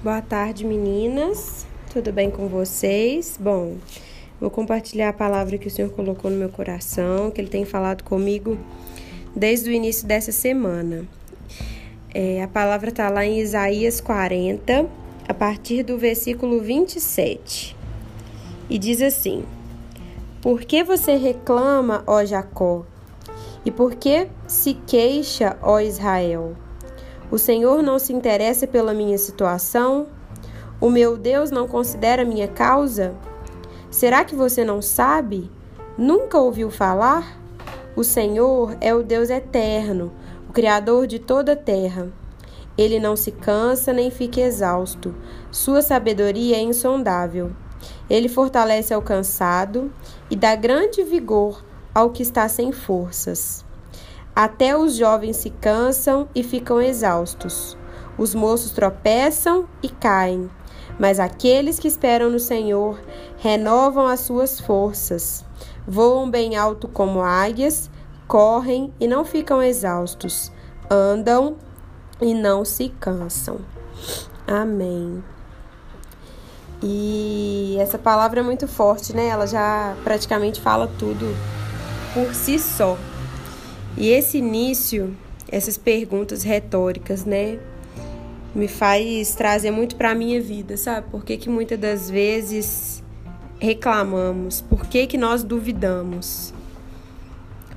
Boa tarde, meninas. Tudo bem com vocês? Bom, vou compartilhar a palavra que o Senhor colocou no meu coração, que Ele tem falado comigo desde o início dessa semana. É, a palavra está lá em Isaías 40, a partir do versículo 27. E diz assim: Por que você reclama, ó Jacó? E por que se queixa, ó Israel? O Senhor não se interessa pela minha situação? O meu Deus não considera minha causa? Será que você não sabe? Nunca ouviu falar? O Senhor é o Deus eterno, o Criador de toda a terra. Ele não se cansa nem fica exausto. Sua sabedoria é insondável. Ele fortalece ao cansado e dá grande vigor ao que está sem forças. Até os jovens se cansam e ficam exaustos. Os moços tropeçam e caem. Mas aqueles que esperam no Senhor renovam as suas forças. Voam bem alto como águias, correm e não ficam exaustos. Andam e não se cansam. Amém. E essa palavra é muito forte, né? Ela já praticamente fala tudo por si só. E esse início, essas perguntas retóricas, né, me faz trazer muito para a minha vida, sabe? Por que, que muitas das vezes reclamamos? Por que, que nós duvidamos?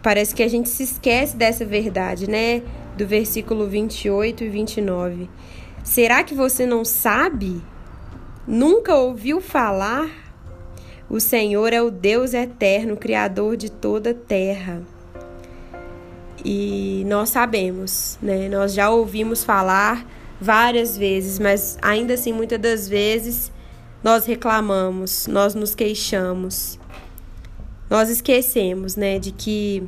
Parece que a gente se esquece dessa verdade, né? Do versículo 28 e 29. Será que você não sabe? Nunca ouviu falar? O Senhor é o Deus eterno, Criador de toda a terra. E nós sabemos, né? Nós já ouvimos falar várias vezes, mas ainda assim, muitas das vezes, nós reclamamos, nós nos queixamos. Nós esquecemos, né, de que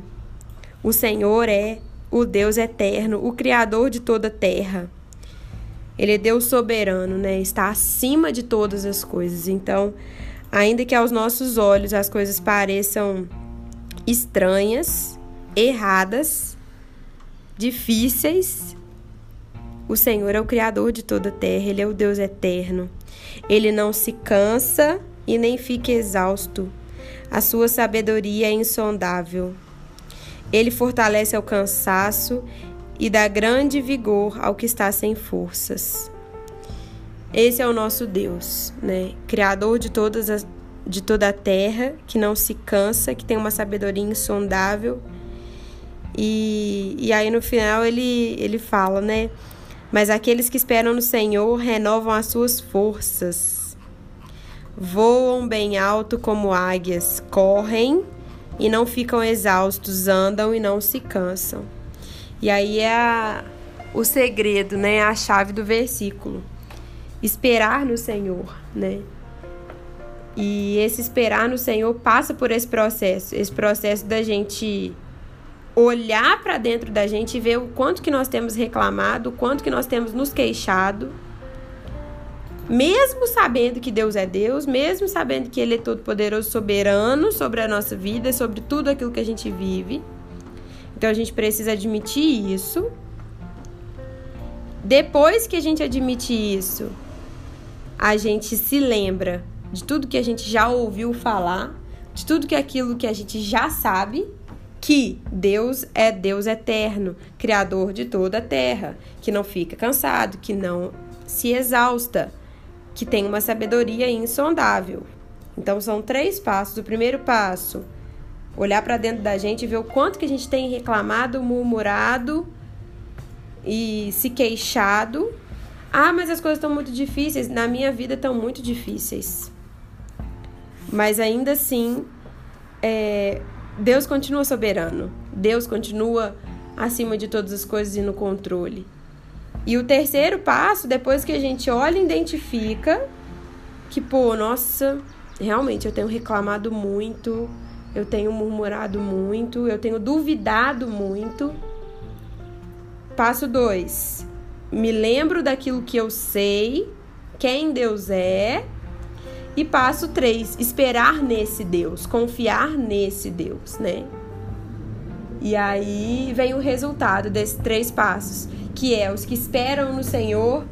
o Senhor é o Deus eterno, o Criador de toda a terra. Ele é Deus soberano, né? Está acima de todas as coisas. Então, ainda que aos nossos olhos as coisas pareçam estranhas, erradas, difíceis, o Senhor é o Criador de toda a terra, Ele é o Deus eterno. Ele não se cansa e nem fica exausto. A sua sabedoria é insondável. Ele fortalece ao cansaço e dá grande vigor ao que está sem forças. Esse é o nosso Deus, né? Criador de todas as, de toda a terra, que não se cansa, que tem uma sabedoria insondável e, e aí no final ele, ele fala, né? Mas aqueles que esperam no Senhor renovam as suas forças. Voam bem alto como águias, correm e não ficam exaustos, andam e não se cansam. E aí é a, o segredo, né? A chave do versículo. Esperar no Senhor, né? E esse esperar no Senhor passa por esse processo, esse processo da gente olhar para dentro da gente e ver o quanto que nós temos reclamado, o quanto que nós temos nos queixado, mesmo sabendo que Deus é Deus, mesmo sabendo que Ele é todo poderoso, soberano sobre a nossa vida, sobre tudo aquilo que a gente vive. Então a gente precisa admitir isso. Depois que a gente admite isso, a gente se lembra de tudo que a gente já ouviu falar, de tudo que aquilo que a gente já sabe que Deus é Deus eterno, criador de toda a terra, que não fica cansado, que não se exausta, que tem uma sabedoria insondável. Então são três passos. O primeiro passo, olhar para dentro da gente e ver o quanto que a gente tem reclamado, murmurado e se queixado. Ah, mas as coisas estão muito difíceis. Na minha vida estão muito difíceis. Mas ainda assim, é, Deus continua soberano. Deus continua acima de todas as coisas e no controle. E o terceiro passo, depois que a gente olha e identifica que, pô, nossa, realmente eu tenho reclamado muito, eu tenho murmurado muito, eu tenho duvidado muito. Passo dois, me lembro daquilo que eu sei, quem Deus é e passo 3, esperar nesse Deus, confiar nesse Deus, né? E aí vem o resultado desses três passos, que é os que esperam no Senhor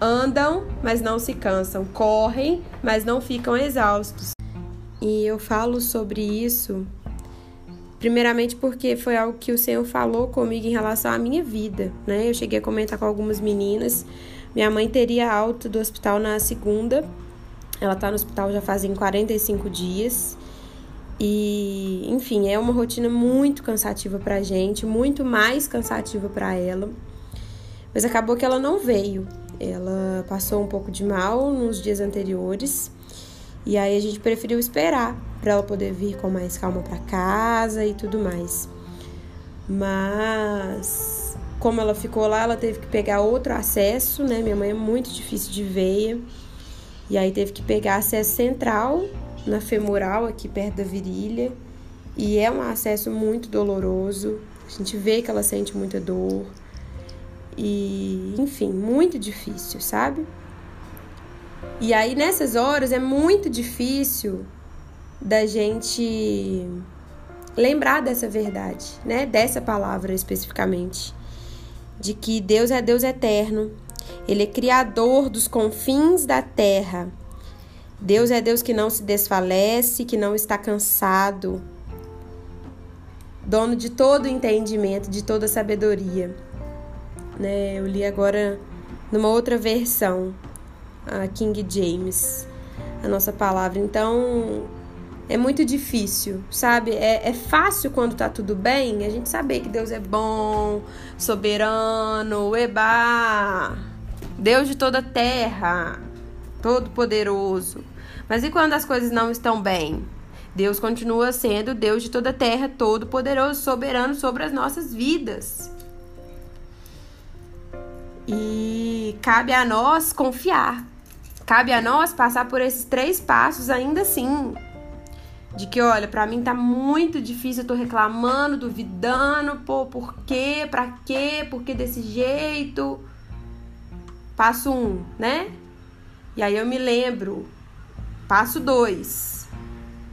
Andam, mas não se cansam. Correm, mas não ficam exaustos. E eu falo sobre isso primeiramente porque foi algo que o Senhor falou comigo em relação à minha vida, né? Eu cheguei a comentar com algumas meninas. Minha mãe teria alta do hospital na segunda. Ela tá no hospital já fazem 45 dias. E, enfim, é uma rotina muito cansativa pra gente, muito mais cansativa para ela. Mas acabou que ela não veio. Ela passou um pouco de mal nos dias anteriores. E aí a gente preferiu esperar para ela poder vir com mais calma para casa e tudo mais. Mas como ela ficou lá, ela teve que pegar outro acesso, né? Minha mãe é muito difícil de veia. E aí teve que pegar acesso central na femoral aqui perto da virilha. E é um acesso muito doloroso. A gente vê que ela sente muita dor. E, enfim, muito difícil, sabe? E aí nessas horas é muito difícil da gente lembrar dessa verdade, né? Dessa palavra especificamente, de que Deus é Deus eterno. Ele é criador dos confins da terra. Deus é Deus que não se desfalece, que não está cansado. Dono de todo entendimento, de toda sabedoria né? Eu li agora numa outra versão, a King James, a nossa palavra. Então, é muito difícil, sabe? É, é fácil quando tá tudo bem a gente saber que Deus é bom, soberano, eba, Deus de toda a terra, todo poderoso. Mas e quando as coisas não estão bem? Deus continua sendo Deus de toda a terra, todo poderoso, soberano sobre as nossas vidas. E cabe a nós confiar. Cabe a nós passar por esses três passos ainda assim. De que, olha, para mim tá muito difícil, eu tô reclamando, duvidando, pô, por quê? Pra quê? Por que desse jeito? Passo um, né? E aí eu me lembro. Passo dois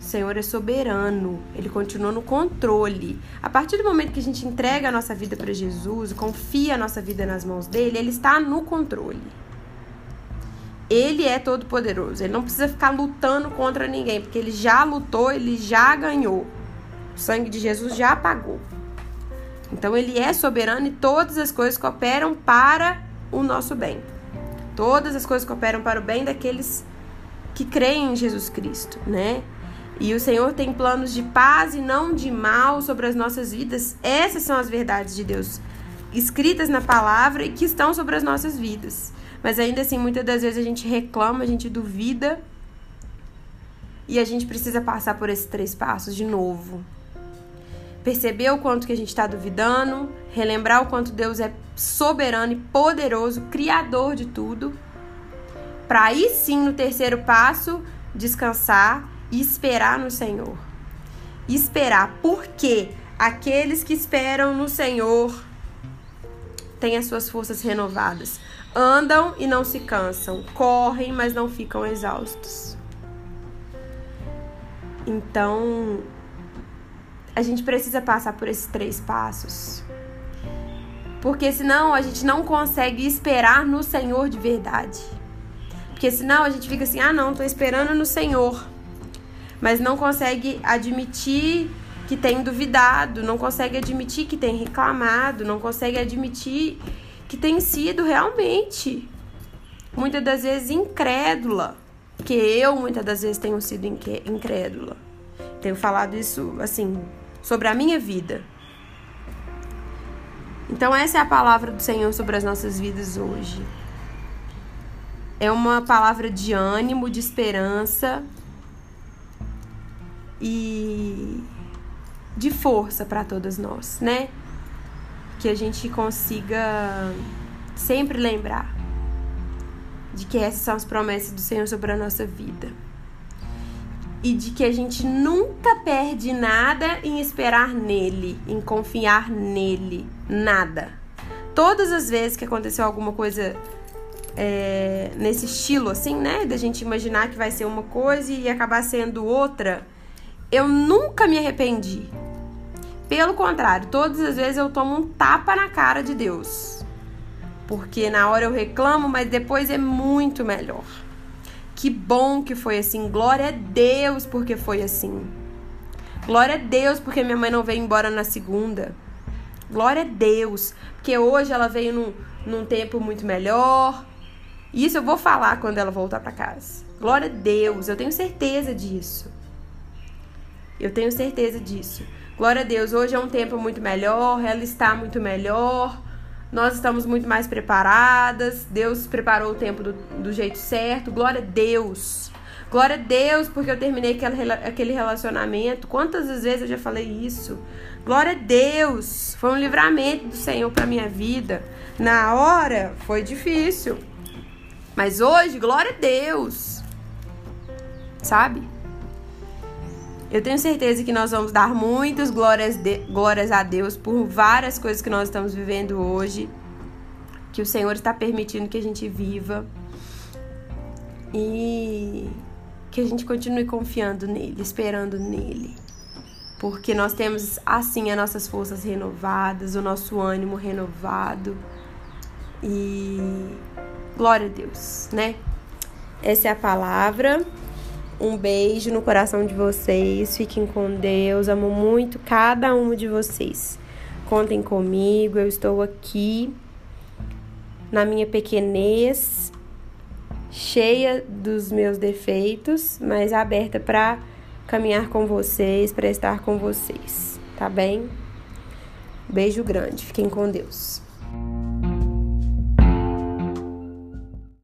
o Senhor é soberano, ele continua no controle. A partir do momento que a gente entrega a nossa vida para Jesus, confia a nossa vida nas mãos dele, ele está no controle. Ele é todo poderoso, ele não precisa ficar lutando contra ninguém, porque ele já lutou, ele já ganhou. O sangue de Jesus já pagou. Então ele é soberano e todas as coisas cooperam para o nosso bem. Todas as coisas cooperam para o bem daqueles que creem em Jesus Cristo, né? E o Senhor tem planos de paz e não de mal sobre as nossas vidas. Essas são as verdades de Deus escritas na palavra e que estão sobre as nossas vidas. Mas ainda assim, muitas das vezes a gente reclama, a gente duvida e a gente precisa passar por esses três passos de novo. Perceber o quanto que a gente está duvidando, relembrar o quanto Deus é soberano e poderoso, criador de tudo, para aí sim, no terceiro passo, descansar esperar no Senhor. Esperar, porque aqueles que esperam no Senhor têm as suas forças renovadas. Andam e não se cansam, correm, mas não ficam exaustos. Então, a gente precisa passar por esses três passos. Porque senão a gente não consegue esperar no Senhor de verdade. Porque senão a gente fica assim: ah, não, tô esperando no Senhor mas não consegue admitir que tem duvidado, não consegue admitir que tem reclamado, não consegue admitir que tem sido realmente muitas das vezes incrédula, que eu muitas das vezes tenho sido incrédula. Tenho falado isso assim sobre a minha vida. Então essa é a palavra do Senhor sobre as nossas vidas hoje. É uma palavra de ânimo, de esperança, e de força para todas nós, né? Que a gente consiga sempre lembrar de que essas são as promessas do Senhor sobre a nossa vida. E de que a gente nunca perde nada em esperar nele, em confiar nele. Nada. Todas as vezes que aconteceu alguma coisa é, nesse estilo, assim, né? Da gente imaginar que vai ser uma coisa e acabar sendo outra eu nunca me arrependi. Pelo contrário, todas as vezes eu tomo um tapa na cara de Deus. porque na hora eu reclamo, mas depois é muito melhor. Que bom que foi assim. Glória a Deus porque foi assim. Glória a Deus porque minha mãe não veio embora na segunda. Glória a Deus, porque hoje ela veio num, num tempo muito melhor. Isso eu vou falar quando ela voltar para casa. Glória a Deus, eu tenho certeza disso. Eu tenho certeza disso. Glória a Deus, hoje é um tempo muito melhor, ela está muito melhor. Nós estamos muito mais preparadas. Deus preparou o tempo do, do jeito certo. Glória a Deus. Glória a Deus, porque eu terminei aquele relacionamento. Quantas vezes eu já falei isso? Glória a Deus. Foi um livramento do Senhor para minha vida. Na hora foi difícil. Mas hoje, glória a Deus. Sabe? Eu tenho certeza que nós vamos dar muitas glórias, de, glórias a Deus por várias coisas que nós estamos vivendo hoje, que o Senhor está permitindo que a gente viva e que a gente continue confiando nele, esperando nele. Porque nós temos assim as nossas forças renovadas, o nosso ânimo renovado. E glória a Deus, né? Essa é a palavra. Um beijo no coração de vocês. Fiquem com Deus. Amo muito cada um de vocês. Contem comigo. Eu estou aqui na minha pequenez, cheia dos meus defeitos, mas aberta para caminhar com vocês, para estar com vocês. Tá bem? Beijo grande. Fiquem com Deus.